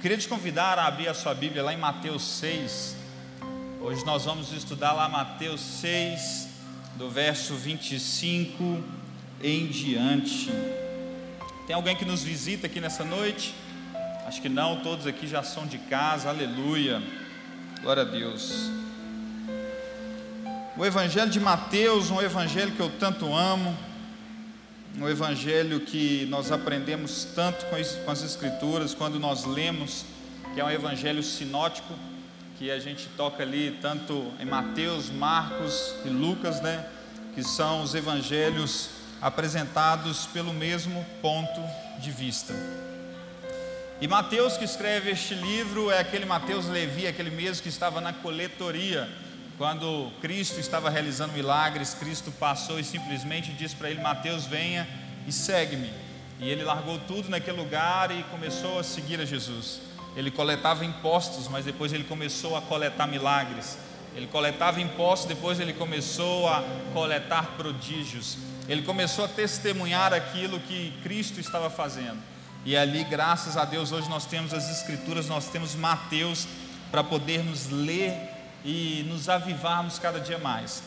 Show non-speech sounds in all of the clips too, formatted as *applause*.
Queria te convidar a abrir a sua Bíblia lá em Mateus 6. Hoje nós vamos estudar lá Mateus 6, do verso 25 em diante. Tem alguém que nos visita aqui nessa noite? Acho que não, todos aqui já são de casa, aleluia. Glória a Deus. O Evangelho de Mateus, um evangelho que eu tanto amo, um evangelho que nós aprendemos tanto com as, Escrituras, quando nós lemos, que é um evangelho sinótico, que a gente toca ali tanto em Mateus, Marcos e Lucas, né? Que são os evangelhos apresentados pelo mesmo ponto de vista. E Mateus que escreve este livro é aquele Mateus Levi, aquele mesmo que estava na coletoria, quando Cristo estava realizando milagres, Cristo passou e simplesmente disse para ele: Mateus, venha e segue-me. E ele largou tudo naquele lugar e começou a seguir a Jesus. Ele coletava impostos, mas depois ele começou a coletar milagres. Ele coletava impostos, depois ele começou a coletar prodígios. Ele começou a testemunhar aquilo que Cristo estava fazendo. E ali, graças a Deus, hoje nós temos as Escrituras, nós temos Mateus para podermos ler e nos avivarmos cada dia mais.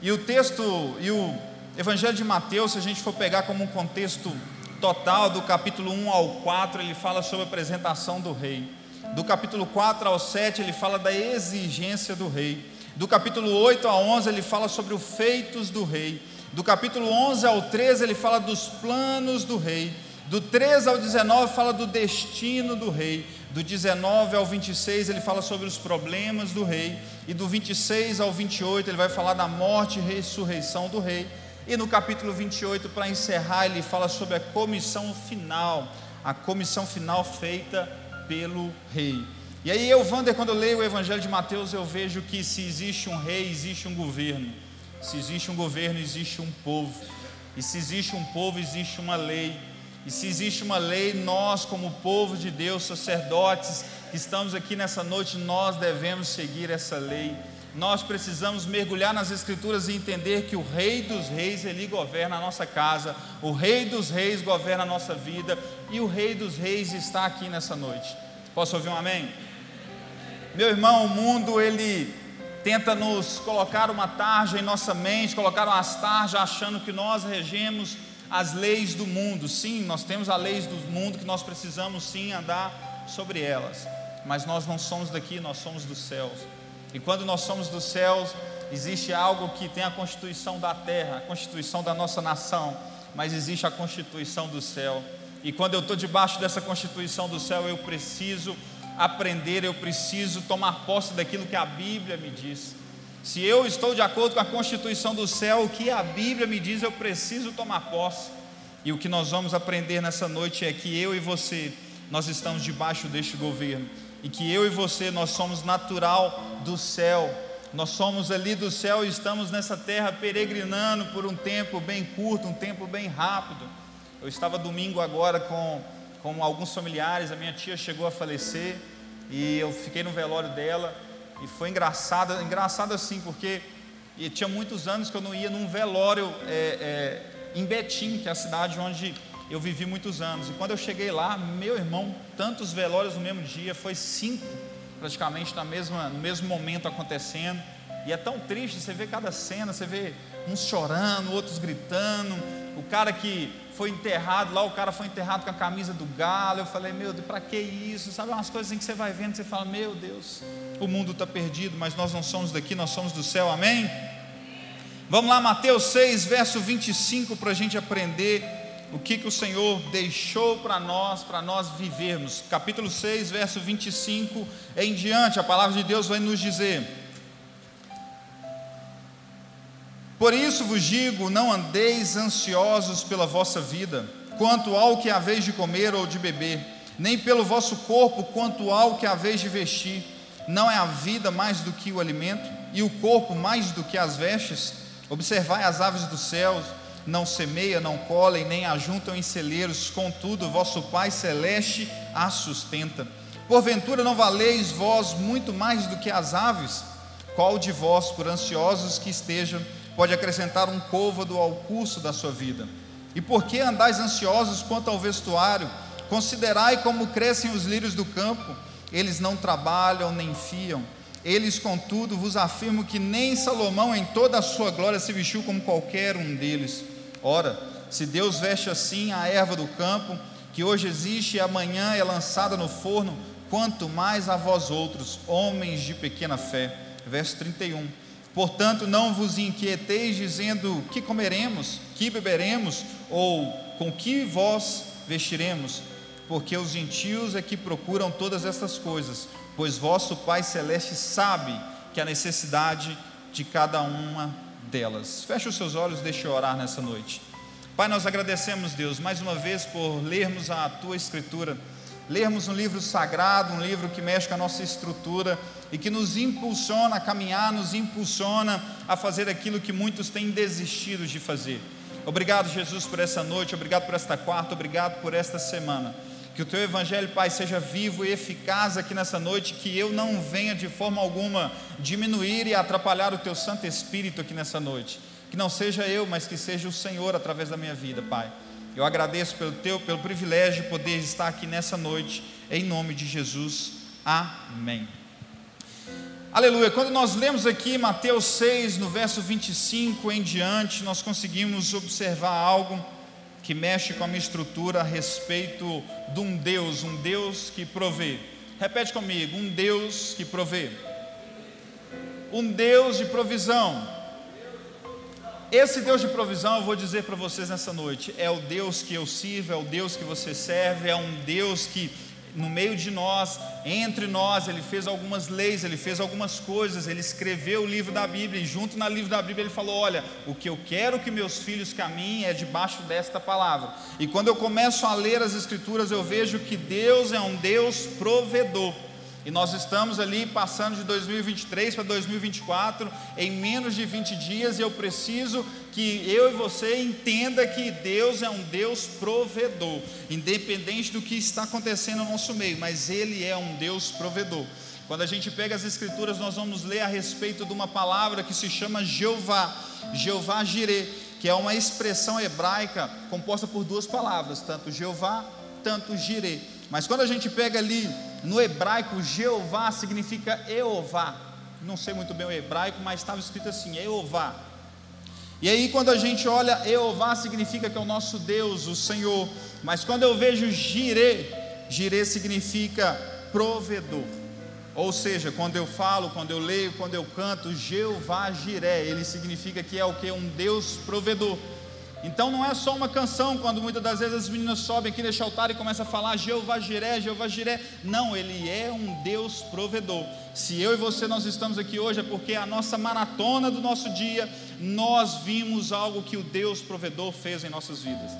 E o texto, e o Evangelho de Mateus, se a gente for pegar como um contexto total, do capítulo 1 ao 4, ele fala sobre a apresentação do rei. Do capítulo 4 ao 7, ele fala da exigência do rei. Do capítulo 8 ao 11, ele fala sobre os feitos do rei. Do capítulo 11 ao 13, ele fala dos planos do rei. Do 13 ao 19, fala do destino do rei do 19 ao 26 ele fala sobre os problemas do rei, e do 26 ao 28 ele vai falar da morte e ressurreição do rei, e no capítulo 28, para encerrar, ele fala sobre a comissão final, a comissão final feita pelo rei. E aí eu, Wander, quando eu leio o Evangelho de Mateus, eu vejo que se existe um rei, existe um governo. Se existe um governo, existe um povo. E se existe um povo, existe uma lei. E se existe uma lei, nós, como povo de Deus, sacerdotes, que estamos aqui nessa noite, nós devemos seguir essa lei. Nós precisamos mergulhar nas Escrituras e entender que o Rei dos Reis, ele governa a nossa casa, o Rei dos Reis governa a nossa vida, e o Rei dos Reis está aqui nessa noite. Posso ouvir um amém? Meu irmão, o mundo, ele tenta nos colocar uma tarja em nossa mente, colocar umas tarjas achando que nós regemos as leis do mundo. Sim, nós temos as leis do mundo que nós precisamos sim andar sobre elas. Mas nós não somos daqui, nós somos dos céus. E quando nós somos dos céus, existe algo que tem a constituição da terra, a constituição da nossa nação, mas existe a constituição do céu. E quando eu estou debaixo dessa constituição do céu, eu preciso aprender, eu preciso tomar posse daquilo que a Bíblia me diz. Se eu estou de acordo com a constituição do céu, o que a Bíblia me diz, eu preciso tomar posse. E o que nós vamos aprender nessa noite é que eu e você, nós estamos debaixo deste governo. E que eu e você, nós somos natural do céu. Nós somos ali do céu e estamos nessa terra peregrinando por um tempo bem curto, um tempo bem rápido. Eu estava domingo agora com, com alguns familiares, a minha tia chegou a falecer e eu fiquei no velório dela. E foi engraçado, engraçado assim, porque tinha muitos anos que eu não ia num velório é, é, em Betim, que é a cidade onde eu vivi muitos anos. E quando eu cheguei lá, meu irmão, tantos velórios no mesmo dia, foi cinco, praticamente na mesma, no mesmo momento acontecendo. E é tão triste, você vê cada cena, você vê uns chorando, outros gritando, o cara que foi enterrado, lá o cara foi enterrado com a camisa do galo. Eu falei, meu Deus, para que isso? Sabe umas coisas assim que você vai vendo, você fala, meu Deus, o mundo está perdido, mas nós não somos daqui, nós somos do céu, amém? Vamos lá, Mateus 6, verso 25, para a gente aprender o que, que o Senhor deixou para nós, para nós vivermos. Capítulo 6, verso 25 em diante, a palavra de Deus vai nos dizer. Por isso vos digo: não andeis ansiosos pela vossa vida, quanto ao que haveis de comer ou de beber, nem pelo vosso corpo, quanto ao que haveis de vestir. Não é a vida mais do que o alimento, e o corpo mais do que as vestes? Observai as aves dos céus, não semeia, não colhem, nem ajuntam em celeiros, contudo, vosso Pai celeste as sustenta. Porventura não valeis vós muito mais do que as aves? Qual de vós, por ansiosos que estejam, pode acrescentar um côvado ao curso da sua vida. E por que andais ansiosos quanto ao vestuário? Considerai como crescem os lírios do campo, eles não trabalham nem fiam. Eles, contudo, vos afirmo que nem Salomão, em toda a sua glória, se vestiu como qualquer um deles. Ora, se Deus veste assim a erva do campo, que hoje existe e amanhã é lançada no forno, quanto mais a vós outros, homens de pequena fé. Verso 31. Portanto, não vos inquieteis dizendo que comeremos, que beberemos, ou com que vós vestiremos, porque os gentios é que procuram todas estas coisas, pois vosso Pai Celeste sabe que a necessidade de cada uma delas. Feche os seus olhos, deixe eu orar nessa noite. Pai, nós agradecemos, Deus, mais uma vez por lermos a tua escritura, lermos um livro sagrado, um livro que mexe com a nossa estrutura e que nos impulsiona a caminhar, nos impulsiona a fazer aquilo que muitos têm desistido de fazer. Obrigado, Jesus, por essa noite, obrigado por esta quarta, obrigado por esta semana. Que o teu evangelho, Pai, seja vivo e eficaz aqui nessa noite, que eu não venha de forma alguma diminuir e atrapalhar o teu Santo Espírito aqui nessa noite. Que não seja eu, mas que seja o Senhor através da minha vida, Pai. Eu agradeço pelo teu pelo privilégio de poder estar aqui nessa noite, em nome de Jesus. Amém. Aleluia. Quando nós lemos aqui Mateus 6, no verso 25 em diante, nós conseguimos observar algo que mexe com a minha estrutura a respeito de um Deus, um Deus que provê. Repete comigo: um Deus que provê. Um Deus de provisão. Esse Deus de provisão, eu vou dizer para vocês nessa noite, é o Deus que eu sirvo, é o Deus que você serve, é um Deus que no meio de nós, entre nós, ele fez algumas leis, ele fez algumas coisas, ele escreveu o livro da Bíblia, e junto no livro da Bíblia ele falou: Olha, o que eu quero que meus filhos caminhem é debaixo desta palavra. E quando eu começo a ler as Escrituras, eu vejo que Deus é um Deus provedor. E nós estamos ali passando de 2023 para 2024 em menos de 20 dias, e eu preciso que eu e você entenda que Deus é um Deus provedor, independente do que está acontecendo no nosso meio, mas ele é um Deus provedor. Quando a gente pega as escrituras, nós vamos ler a respeito de uma palavra que se chama Jeová, Jeová Jireh, que é uma expressão hebraica composta por duas palavras, tanto Jeová, tanto Jireh. Mas quando a gente pega ali no hebraico, Jeová significa Eová. Não sei muito bem o hebraico, mas estava escrito assim: Eová. E aí, quando a gente olha, Eová significa que é o nosso Deus, o Senhor. Mas quando eu vejo Jirê, Jirê significa provedor. Ou seja, quando eu falo, quando eu leio, quando eu canto, Jeová Jiré, ele significa que é o que? Um Deus provedor. Então não é só uma canção, quando muitas das vezes as meninas sobem aqui neste altar e começam a falar Jeová Jiré, Jeová Jiré. Não, ele é um Deus provedor. Se eu e você nós estamos aqui hoje é porque a nossa maratona do nosso dia, nós vimos algo que o Deus provedor fez em nossas vidas.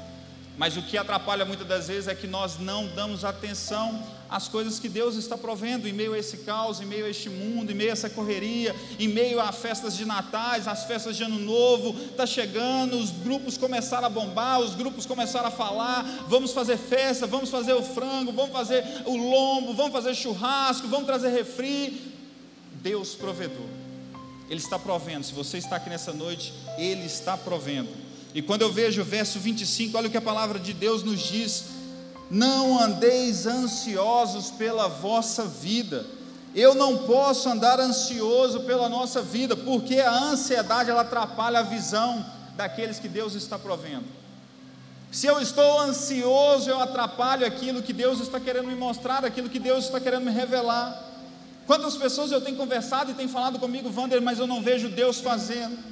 Mas o que atrapalha muitas das vezes é que nós não damos atenção às coisas que Deus está provendo em meio a esse caos, em meio a este mundo, em meio a essa correria, em meio a festas de natais, as festas de ano novo, está chegando, os grupos começaram a bombar, os grupos começaram a falar, vamos fazer festa, vamos fazer o frango, vamos fazer o lombo, vamos fazer churrasco, vamos trazer refri. Deus provedor. Ele está provendo. Se você está aqui nessa noite, Ele está provendo. E quando eu vejo o verso 25, olha o que a palavra de Deus nos diz: Não andeis ansiosos pela vossa vida. Eu não posso andar ansioso pela nossa vida, porque a ansiedade ela atrapalha a visão daqueles que Deus está provendo. Se eu estou ansioso, eu atrapalho aquilo que Deus está querendo me mostrar, aquilo que Deus está querendo me revelar. Quantas pessoas eu tenho conversado e têm falado comigo, Wander, mas eu não vejo Deus fazendo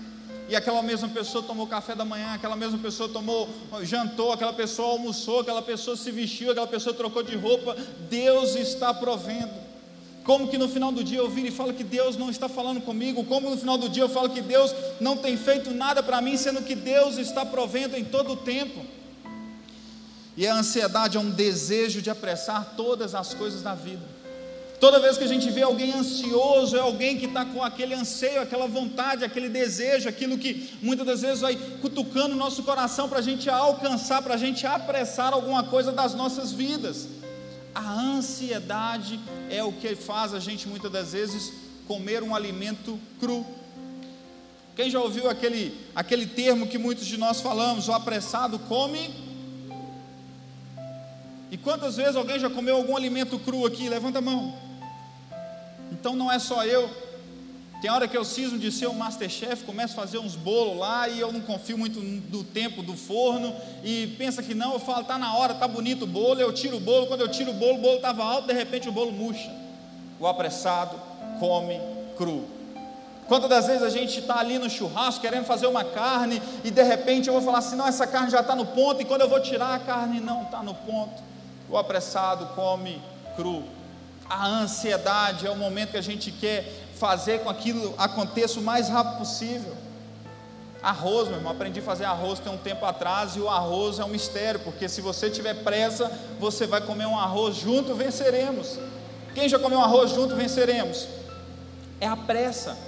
e aquela mesma pessoa tomou café da manhã, aquela mesma pessoa tomou, jantou, aquela pessoa almoçou, aquela pessoa se vestiu, aquela pessoa trocou de roupa. Deus está provendo. Como que no final do dia eu viro e falo que Deus não está falando comigo? Como no final do dia eu falo que Deus não tem feito nada para mim, sendo que Deus está provendo em todo o tempo? E a ansiedade é um desejo de apressar todas as coisas da vida. Toda vez que a gente vê alguém ansioso, é alguém que está com aquele anseio, aquela vontade, aquele desejo, aquilo que muitas das vezes vai cutucando o nosso coração para a gente alcançar, para a gente apressar alguma coisa das nossas vidas. A ansiedade é o que faz a gente muitas das vezes comer um alimento cru. Quem já ouviu aquele, aquele termo que muitos de nós falamos, o apressado come E quantas vezes alguém já comeu algum alimento cru aqui? Levanta a mão. Então não é só eu. Tem hora que eu cismo de ser um masterchef, começo a fazer uns bolos lá e eu não confio muito do tempo do forno e pensa que não, eu falo, tá na hora, tá bonito o bolo, eu tiro o bolo, quando eu tiro o bolo, o bolo estava alto, de repente o bolo murcha. O apressado come cru. Quantas das vezes a gente está ali no churrasco querendo fazer uma carne e de repente eu vou falar assim: não, essa carne já está no ponto, e quando eu vou tirar a carne não está no ponto. O apressado come cru. A ansiedade é o momento que a gente quer fazer com aquilo aconteça o mais rápido possível. Arroz, meu irmão, aprendi a fazer arroz tem um tempo atrás e o arroz é um mistério, porque se você tiver pressa, você vai comer um arroz junto, venceremos. Quem já comeu um arroz junto, venceremos. É a pressa.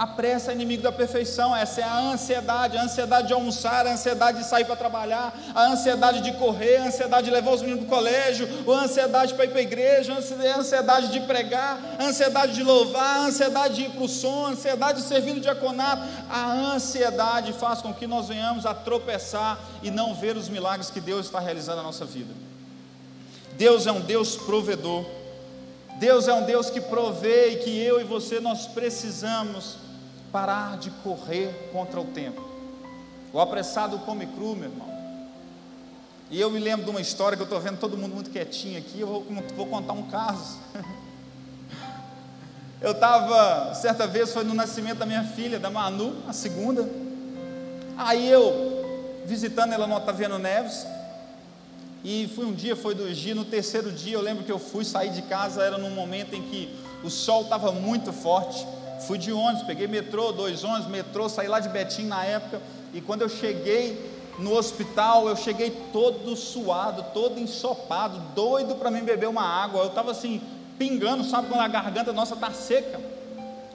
A pressa é inimigo da perfeição, essa é a ansiedade, a ansiedade de almoçar, a ansiedade de sair para trabalhar, a ansiedade de correr, a ansiedade de levar os meninos para o colégio, a ansiedade para ir para a igreja, a ansiedade de pregar, a ansiedade de louvar, a ansiedade de ir para o som, a ansiedade de servir no diaconato. A ansiedade faz com que nós venhamos a tropeçar e não ver os milagres que Deus está realizando na nossa vida. Deus é um Deus provedor. Deus é um Deus que provê e que eu e você nós precisamos parar de correr contra o tempo. O apressado come cru, meu irmão. E eu me lembro de uma história que eu estou vendo todo mundo muito quietinho aqui. Eu vou, vou contar um caso. *laughs* Eu estava, certa vez foi no nascimento da minha filha, da Manu, a segunda. Aí eu, visitando ela no Otaviano Neves, e fui um dia, foi dois dias, no terceiro dia eu lembro que eu fui sair de casa, era num momento em que o sol estava muito forte. Fui de ônibus, peguei metrô, dois ônibus, metrô, saí lá de Betim na época, e quando eu cheguei no hospital, eu cheguei todo suado, todo ensopado, doido para mim beber uma água. Eu estava assim, pingando, sabe quando a garganta nossa está seca?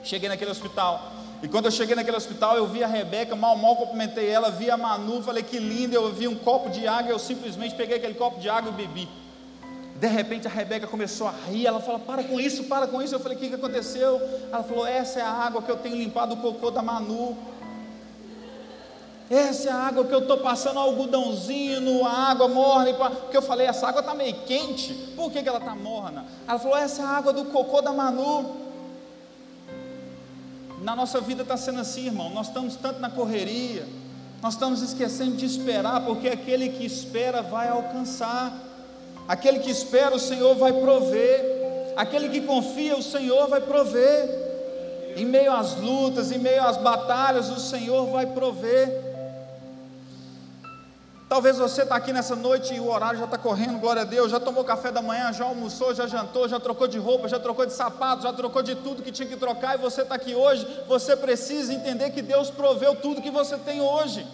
Cheguei naquele hospital. E quando eu cheguei naquele hospital, eu vi a Rebeca, mal, mal cumprimentei ela, vi a Manu, falei que linda, eu vi um copo de água, eu simplesmente peguei aquele copo de água e bebi. De repente a Rebeca começou a rir, ela falou: Para com isso, para com isso. Eu falei: O que, que aconteceu? Ela falou: Essa é a água que eu tenho limpado o cocô da Manu. Essa é a água que eu estou passando algodãozinho, a água morna. Porque eu falei: Essa água está meio quente, por que, que ela está morna? Ela falou: Essa é a água do cocô da Manu. Na nossa vida está sendo assim, irmão. Nós estamos tanto na correria, nós estamos esquecendo de esperar, porque aquele que espera vai alcançar, aquele que espera o Senhor vai prover, aquele que confia o Senhor vai prover. Em meio às lutas, em meio às batalhas, o Senhor vai prover. Talvez você está aqui nessa noite e o horário já está correndo, glória a Deus, já tomou café da manhã, já almoçou, já jantou, já trocou de roupa, já trocou de sapato, já trocou de tudo que tinha que trocar, e você está aqui hoje, você precisa entender que Deus proveu tudo que você tem hoje.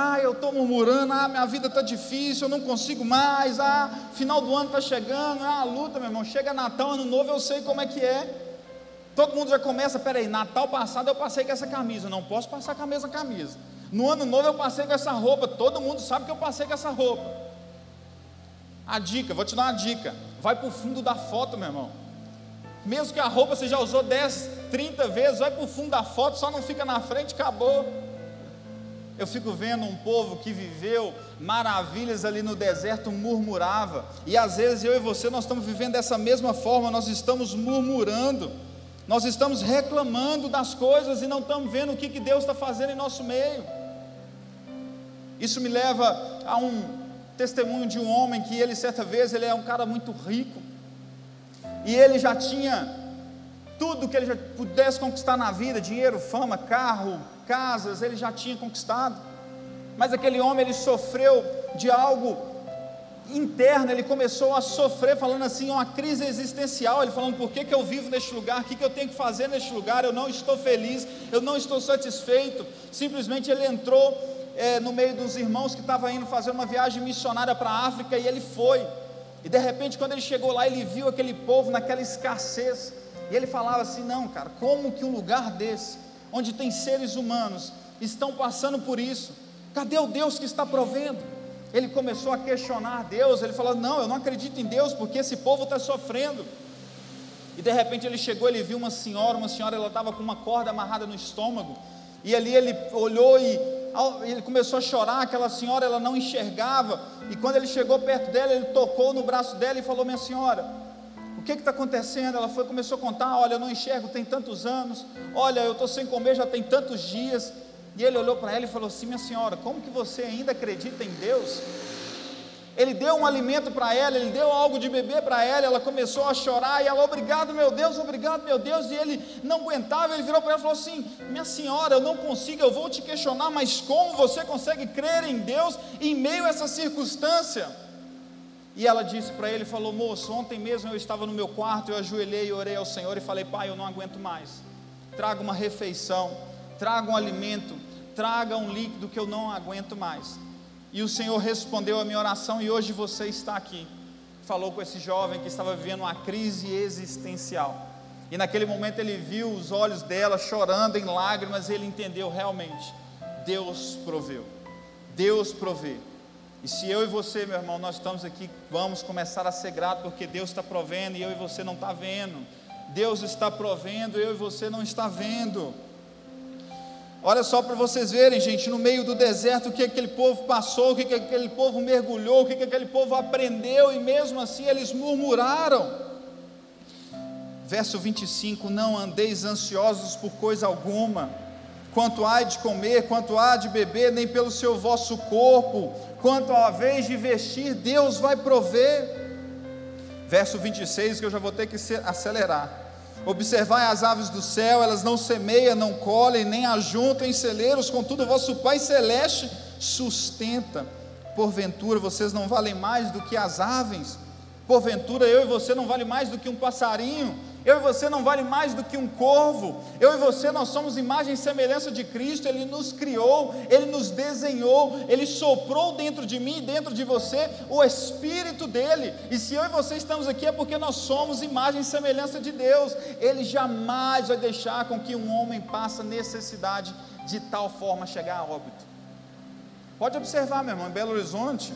Ah, eu estou murmurando, ah, minha vida está difícil, eu não consigo mais, ah, final do ano está chegando, ah, luta, meu irmão, chega Natal, Ano Novo, eu sei como é que é. Todo mundo já começa, peraí, Natal passado eu passei com essa camisa, não posso passar com a mesma camisa. No ano novo eu passei com essa roupa, todo mundo sabe que eu passei com essa roupa. A dica, vou te dar uma dica: vai para o fundo da foto, meu irmão. Mesmo que a roupa você já usou 10, 30 vezes, vai para o fundo da foto, só não fica na frente, acabou. Eu fico vendo um povo que viveu maravilhas ali no deserto, murmurava, e às vezes eu e você nós estamos vivendo dessa mesma forma, nós estamos murmurando, nós estamos reclamando das coisas e não estamos vendo o que, que Deus está fazendo em nosso meio. Isso me leva a um testemunho de um homem que ele certa vez ele é um cara muito rico. E ele já tinha tudo que ele já pudesse conquistar na vida, dinheiro, fama, carro, casas, ele já tinha conquistado. Mas aquele homem ele sofreu de algo interno, ele começou a sofrer, falando assim, uma crise existencial. Ele falando: por que, que eu vivo neste lugar? O que, que eu tenho que fazer neste lugar? Eu não estou feliz, eu não estou satisfeito. Simplesmente ele entrou é, no meio dos irmãos que estavam indo fazer uma viagem missionária para a África e ele foi. E de repente, quando ele chegou lá, ele viu aquele povo naquela escassez. E ele falava assim: não, cara, como que um lugar desse, onde tem seres humanos, estão passando por isso? Cadê o Deus que está provendo? Ele começou a questionar Deus. Ele falou: não, eu não acredito em Deus porque esse povo está sofrendo. E de repente ele chegou, ele viu uma senhora, uma senhora, ela estava com uma corda amarrada no estômago. E ali ele olhou e ele começou a chorar, aquela senhora ela não enxergava, e quando ele chegou perto dela, ele tocou no braço dela e falou: Minha senhora, que está acontecendo? Ela foi, começou a contar: Olha, eu não enxergo tem tantos anos, olha, eu estou sem comer já tem tantos dias. E ele olhou para ela e falou assim: Minha senhora, como que você ainda acredita em Deus? Ele deu um alimento para ela, ele deu algo de beber para ela, ela começou a chorar e ela, obrigado meu Deus, obrigado meu Deus, e ele não aguentava, ele virou para ela e falou assim: Minha senhora, eu não consigo, eu vou te questionar, mas como você consegue crer em Deus em meio a essa circunstância? E ela disse para ele, falou, moço, ontem mesmo eu estava no meu quarto, eu ajoelhei e orei ao Senhor e falei, pai, eu não aguento mais, traga uma refeição, traga um alimento, traga um líquido que eu não aguento mais. E o Senhor respondeu a minha oração e hoje você está aqui. Falou com esse jovem que estava vivendo uma crise existencial. E naquele momento ele viu os olhos dela chorando em lágrimas e ele entendeu realmente: Deus proveu. Deus provê. E se eu e você, meu irmão, nós estamos aqui, vamos começar a ser grato porque Deus está provendo e eu e você não está vendo. Deus está provendo, eu e você não está vendo. Olha só para vocês verem, gente, no meio do deserto, o que aquele povo passou, o que aquele povo mergulhou, o que aquele povo aprendeu, e mesmo assim eles murmuraram. Verso 25: Não andeis ansiosos por coisa alguma, quanto há de comer, quanto há de beber, nem pelo seu vosso corpo, quanto à vez de vestir, Deus vai prover. Verso 26, que eu já vou ter que acelerar. Observai as aves do céu, elas não semeiam, não colhem, nem ajuntem celeiros, contudo, vosso Pai Celeste sustenta. Porventura vocês não valem mais do que as aves? Porventura eu e você não vale mais do que um passarinho? Eu e você não vale mais do que um corvo. Eu e você nós somos imagem e semelhança de Cristo. Ele nos criou, ele nos desenhou, ele soprou dentro de mim e dentro de você o espírito dele. E se eu e você estamos aqui é porque nós somos imagem e semelhança de Deus. Ele jamais vai deixar com que um homem passe necessidade de tal forma chegar a óbito. Pode observar, meu irmão, em Belo Horizonte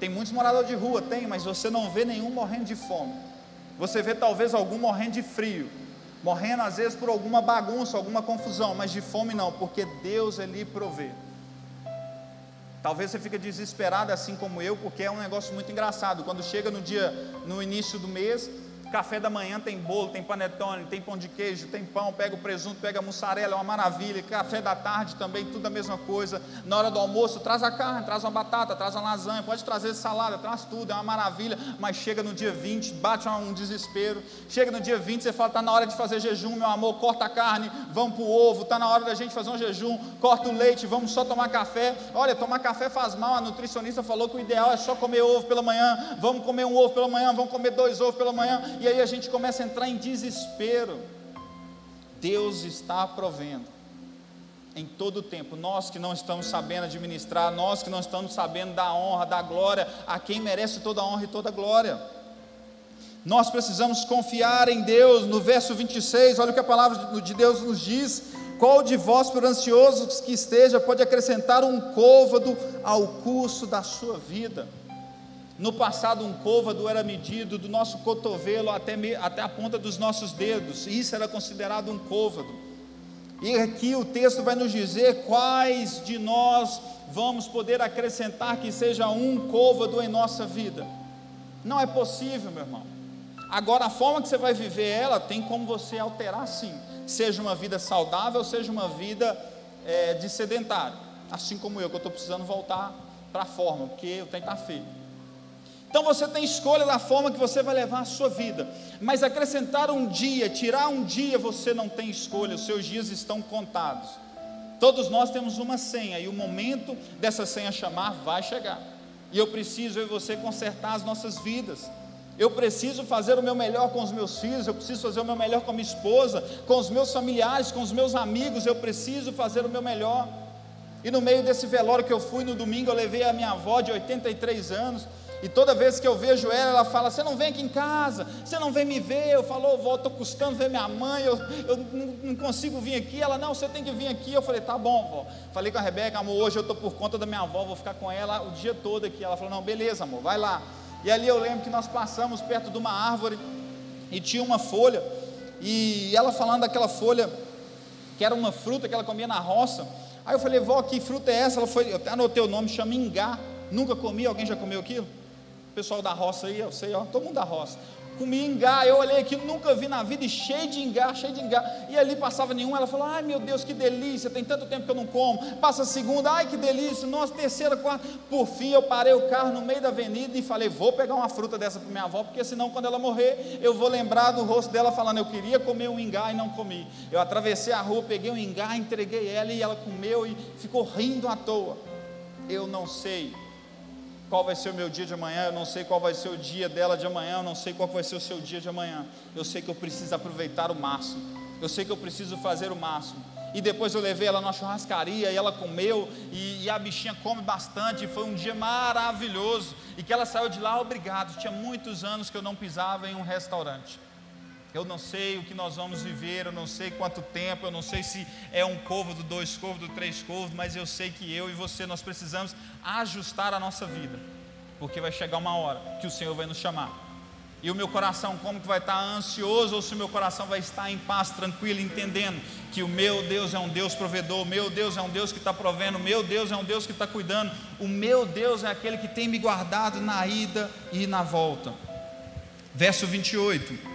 tem muitos moradores de rua, tem, mas você não vê nenhum morrendo de fome. Você vê talvez algum morrendo de frio, morrendo às vezes por alguma bagunça, alguma confusão, mas de fome não, porque Deus lhe provê. Talvez você fique desesperado assim como eu, porque é um negócio muito engraçado. Quando chega no dia, no início do mês, Café da manhã tem bolo, tem panetone, tem pão de queijo, tem pão, pega o presunto, pega a mussarela, é uma maravilha. Café da tarde também, tudo a mesma coisa. Na hora do almoço, traz a carne, traz uma batata, traz uma lasanha, pode trazer salada, traz tudo, é uma maravilha. Mas chega no dia 20, bate um desespero. Chega no dia 20, você fala, está na hora de fazer jejum, meu amor, corta a carne, vamos para o ovo, está na hora da gente fazer um jejum, corta o leite, vamos só tomar café. Olha, tomar café faz mal, a nutricionista falou que o ideal é só comer ovo pela manhã, vamos comer um ovo pela manhã, vamos comer dois ovos pela manhã e aí a gente começa a entrar em desespero. Deus está provendo em todo o tempo. Nós que não estamos sabendo administrar, nós que não estamos sabendo dar honra, dar glória a quem merece toda a honra e toda a glória. Nós precisamos confiar em Deus. No verso 26, olha o que a palavra de Deus nos diz: Qual de vós, por ansiosos que esteja, pode acrescentar um côvado ao curso da sua vida? No passado, um côvado era medido do nosso cotovelo até, até a ponta dos nossos dedos, e isso era considerado um côvado. E aqui o texto vai nos dizer quais de nós vamos poder acrescentar que seja um côvado em nossa vida. Não é possível, meu irmão. Agora, a forma que você vai viver ela tem como você alterar sim, seja uma vida saudável, seja uma vida é, de sedentário, assim como eu, que eu estou precisando voltar para a forma, porque o tempo está feio. Então você tem escolha da forma que você vai levar a sua vida, mas acrescentar um dia, tirar um dia, você não tem escolha, os seus dias estão contados. Todos nós temos uma senha e o momento dessa senha chamar vai chegar. E eu preciso eu e você consertar as nossas vidas. Eu preciso fazer o meu melhor com os meus filhos, eu preciso fazer o meu melhor com a minha esposa, com os meus familiares, com os meus amigos, eu preciso fazer o meu melhor. E no meio desse velório que eu fui no domingo, eu levei a minha avó de 83 anos, e toda vez que eu vejo ela, ela fala: Você não vem aqui em casa, você não vem me ver. Eu falo: oh, estou custando ver minha mãe, eu, eu não consigo vir aqui. Ela: Não, você tem que vir aqui. Eu falei: Tá bom, vó. Falei com a Rebeca: Amor, hoje eu estou por conta da minha avó, vou ficar com ela o dia todo aqui. Ela falou: Não, beleza, amor, vai lá. E ali eu lembro que nós passamos perto de uma árvore e tinha uma folha. E ela falando daquela folha, que era uma fruta que ela comia na roça. Aí eu falei, vó, que fruta é essa? Ela foi, eu até anotei o nome, chama ingá. Nunca comi, alguém já comeu aquilo? Pessoal da roça aí, eu sei, ó, todo mundo da roça. Comi ingá, eu olhei aqui, nunca vi na vida, e cheio de ingá, cheio de ingá. E ali passava nenhum, ela falou: Ai meu Deus, que delícia, tem tanto tempo que eu não como. Passa a segunda, ai que delícia, nossa, terceira, quarta. Por fim, eu parei o carro no meio da avenida e falei: Vou pegar uma fruta dessa para minha avó, porque senão, quando ela morrer, eu vou lembrar do rosto dela falando: Eu queria comer um ingá e não comi. Eu atravessei a rua, peguei um ingá, entreguei ela e ela comeu e ficou rindo à toa. Eu não sei qual vai ser o meu dia de amanhã, eu não sei qual vai ser o dia dela de amanhã, eu não sei qual vai ser o seu dia de amanhã. Eu sei que eu preciso aproveitar o máximo. Eu sei que eu preciso fazer o máximo. E depois eu levei ela na churrascaria e ela comeu, e, e, a bichinha come bastante, foi um dia maravilhoso. E que ela saiu de lá, obrigado. Tinha muitos anos que eu não pisava em um restaurante. Eu não sei o que nós vamos viver, eu não sei quanto tempo, eu não sei se é um côvado, dois côvados, três côvados, mas eu sei que eu e você nós precisamos ajustar a nossa vida, porque vai chegar uma hora que o Senhor vai nos chamar. E o meu coração, como que vai estar ansioso ou se o meu coração vai estar em paz, tranquilo, entendendo que o meu Deus é um Deus provedor, o meu Deus é um Deus que está provendo, o meu Deus é um Deus que está cuidando, o meu Deus é aquele que tem me guardado na ida e na volta. Verso 28.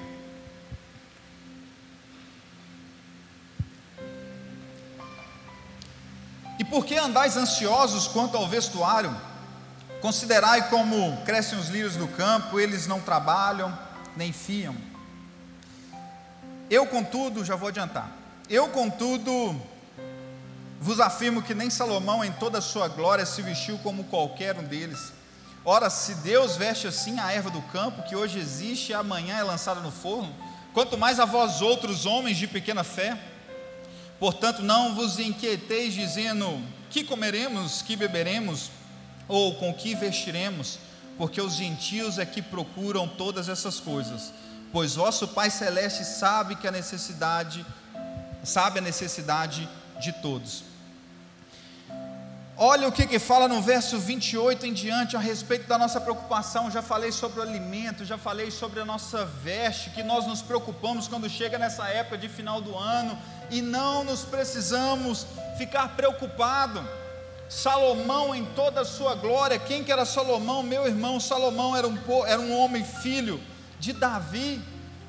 Por que andais ansiosos quanto ao vestuário? Considerai como crescem os lírios do campo, eles não trabalham, nem fiam. Eu, contudo, já vou adiantar. Eu, contudo, vos afirmo que nem Salomão, em toda a sua glória, se vestiu como qualquer um deles. Ora, se Deus veste assim a erva do campo, que hoje existe e amanhã é lançada no forno, quanto mais a vós outros, homens de pequena fé, Portanto, não vos inquieteis dizendo: que comeremos, que beberemos, ou com que vestiremos, porque os gentios é que procuram todas essas coisas. Pois vosso Pai celeste sabe que a necessidade, sabe a necessidade de todos. Olha o que, que fala no verso 28 em diante a respeito da nossa preocupação. Já falei sobre o alimento, já falei sobre a nossa veste, que nós nos preocupamos quando chega nessa época de final do ano e não nos precisamos ficar preocupado. Salomão em toda a sua glória, quem que era Salomão? Meu irmão, Salomão era um, era um homem filho de Davi,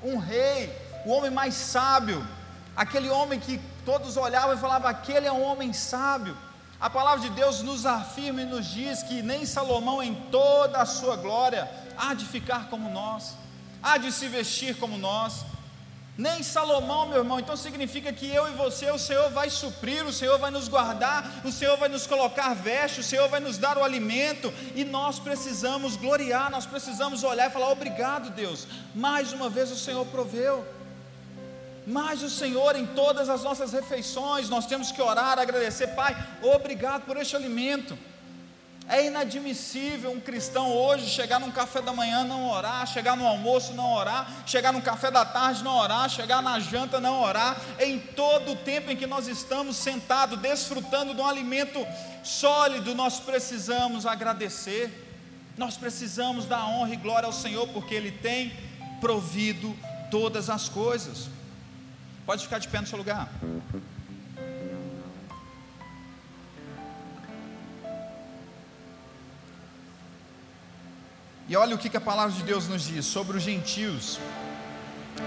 um rei, o homem mais sábio, aquele homem que todos olhavam e falavam: aquele é um homem sábio. A palavra de Deus nos afirma e nos diz que nem Salomão, em toda a sua glória, há de ficar como nós, há de se vestir como nós. Nem Salomão, meu irmão, então significa que eu e você, o Senhor vai suprir, o Senhor vai nos guardar, o Senhor vai nos colocar veste, o Senhor vai nos dar o alimento, e nós precisamos gloriar, nós precisamos olhar e falar: obrigado, Deus, mais uma vez o Senhor proveu. Mas o Senhor em todas as nossas refeições, nós temos que orar, agradecer, Pai, obrigado por este alimento. É inadmissível um cristão hoje chegar num café da manhã não orar, chegar no almoço não orar, chegar no café da tarde não orar, chegar na janta não orar. Em todo o tempo em que nós estamos sentados, desfrutando de um alimento sólido, nós precisamos agradecer, nós precisamos dar honra e glória ao Senhor, porque Ele tem provido todas as coisas. Pode ficar de pé no seu lugar. E olha o que, a palavra de Deus nos diz sobre os gentios.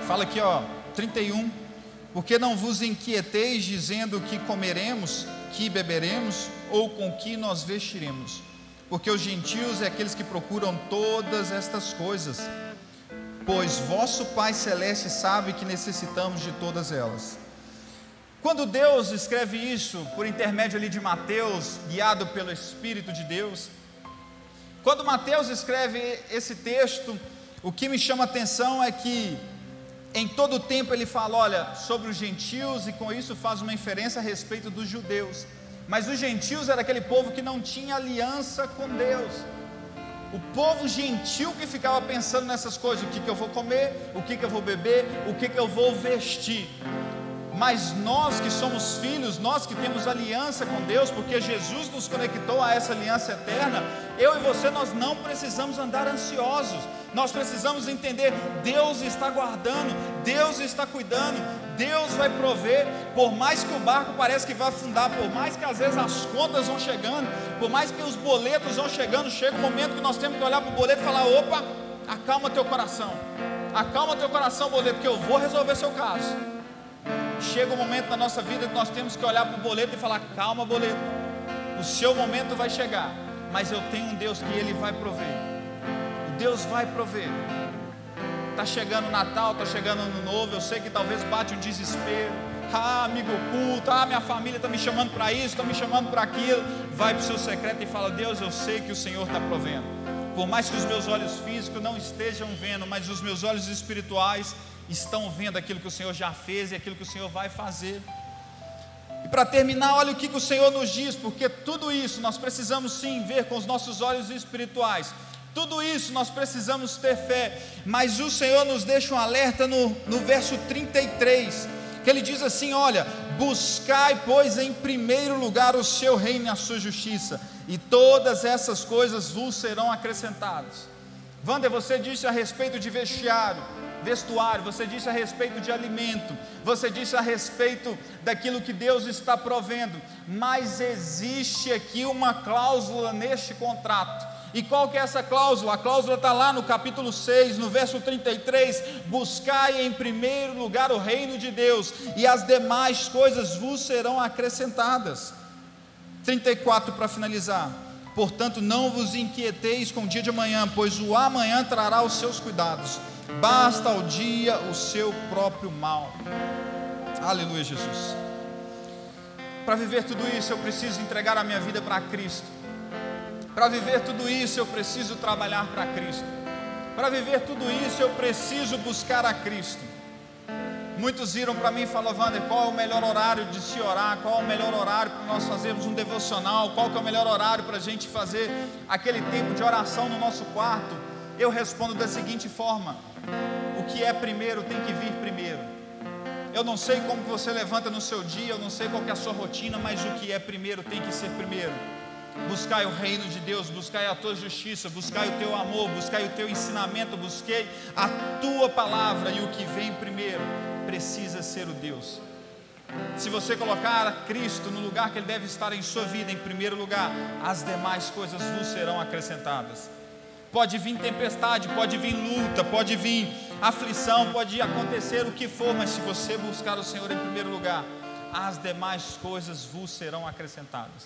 Fala aqui, ó, 31. Porque não vos inquieteis dizendo que comeremos, que beberemos, ou com que nós vestiremos. Porque os gentios é aqueles que procuram todas estas coisas pois vosso Pai Celeste sabe que necessitamos de todas elas. Quando Deus escreve isso por intermédio ali de Mateus, guiado pelo Espírito de Deus, quando Mateus escreve esse texto, o que me chama a atenção é que em todo o tempo ele fala, olha, sobre os gentios e com isso faz uma inferência a respeito dos judeus. Mas os gentios era aquele povo que não tinha aliança com Deus. O povo gentil que ficava pensando nessas coisas: o que, que eu vou comer, o que, que eu vou beber, o que, que eu vou vestir. Mas nós que somos filhos, nós que temos aliança com Deus, porque Jesus nos conectou a essa aliança eterna, eu e você nós não precisamos andar ansiosos. Nós precisamos entender, Deus está guardando, Deus está cuidando, Deus vai prover, por mais que o barco pareça que vai afundar, por mais que às vezes as contas vão chegando, por mais que os boletos vão chegando, chega um momento que nós temos que olhar para o boleto e falar: opa, acalma teu coração, acalma teu coração, boleto, que eu vou resolver seu caso. Chega um momento na nossa vida que nós temos que olhar para o boleto e falar: calma, boleto, o seu momento vai chegar, mas eu tenho um Deus que Ele vai prover. Deus vai prover. Está chegando o Natal, está chegando o Ano Novo. Eu sei que talvez bate um desespero. Ah, amigo oculto, ah, minha família está me chamando para isso, está me chamando para aquilo. Vai para o seu secreto e fala: Deus, eu sei que o Senhor está provendo. Por mais que os meus olhos físicos não estejam vendo, mas os meus olhos espirituais estão vendo aquilo que o Senhor já fez e aquilo que o Senhor vai fazer. E para terminar, olha o que, que o Senhor nos diz, porque tudo isso nós precisamos sim ver com os nossos olhos espirituais. Tudo isso nós precisamos ter fé, mas o Senhor nos deixa um alerta no, no verso 33, que ele diz assim: Olha, buscai, pois, em primeiro lugar o seu reino e a sua justiça, e todas essas coisas vos serão acrescentadas. Wander, você disse a respeito de vestiário, vestuário, você disse a respeito de alimento, você disse a respeito daquilo que Deus está provendo, mas existe aqui uma cláusula neste contrato e qual que é essa cláusula? A cláusula está lá no capítulo 6, no verso 33: Buscai em primeiro lugar o reino de Deus, e as demais coisas vos serão acrescentadas. 34 para finalizar. Portanto, não vos inquieteis com o dia de amanhã, pois o amanhã trará os seus cuidados. Basta ao dia o seu próprio mal. Aleluia, Jesus. Para viver tudo isso, eu preciso entregar a minha vida para Cristo. Para viver tudo isso, eu preciso trabalhar para Cristo. Para viver tudo isso, eu preciso buscar a Cristo. Muitos viram para mim e falaram, Wander, qual é o melhor horário de se orar? Qual é o melhor horário para nós fazermos um devocional? Qual é o melhor horário para a gente fazer aquele tempo de oração no nosso quarto? Eu respondo da seguinte forma: o que é primeiro tem que vir primeiro. Eu não sei como você levanta no seu dia, eu não sei qual é a sua rotina, mas o que é primeiro tem que ser primeiro buscai o reino de Deus, buscai a tua justiça, buscai o teu amor, buscai o teu ensinamento, busquei a tua palavra e o que vem primeiro precisa ser o Deus. Se você colocar Cristo no lugar que Ele deve estar em sua vida, em primeiro lugar, as demais coisas vos serão acrescentadas. Pode vir tempestade, pode vir luta, pode vir aflição, pode acontecer o que for, mas se você buscar o Senhor em primeiro lugar, as demais coisas vos serão acrescentadas.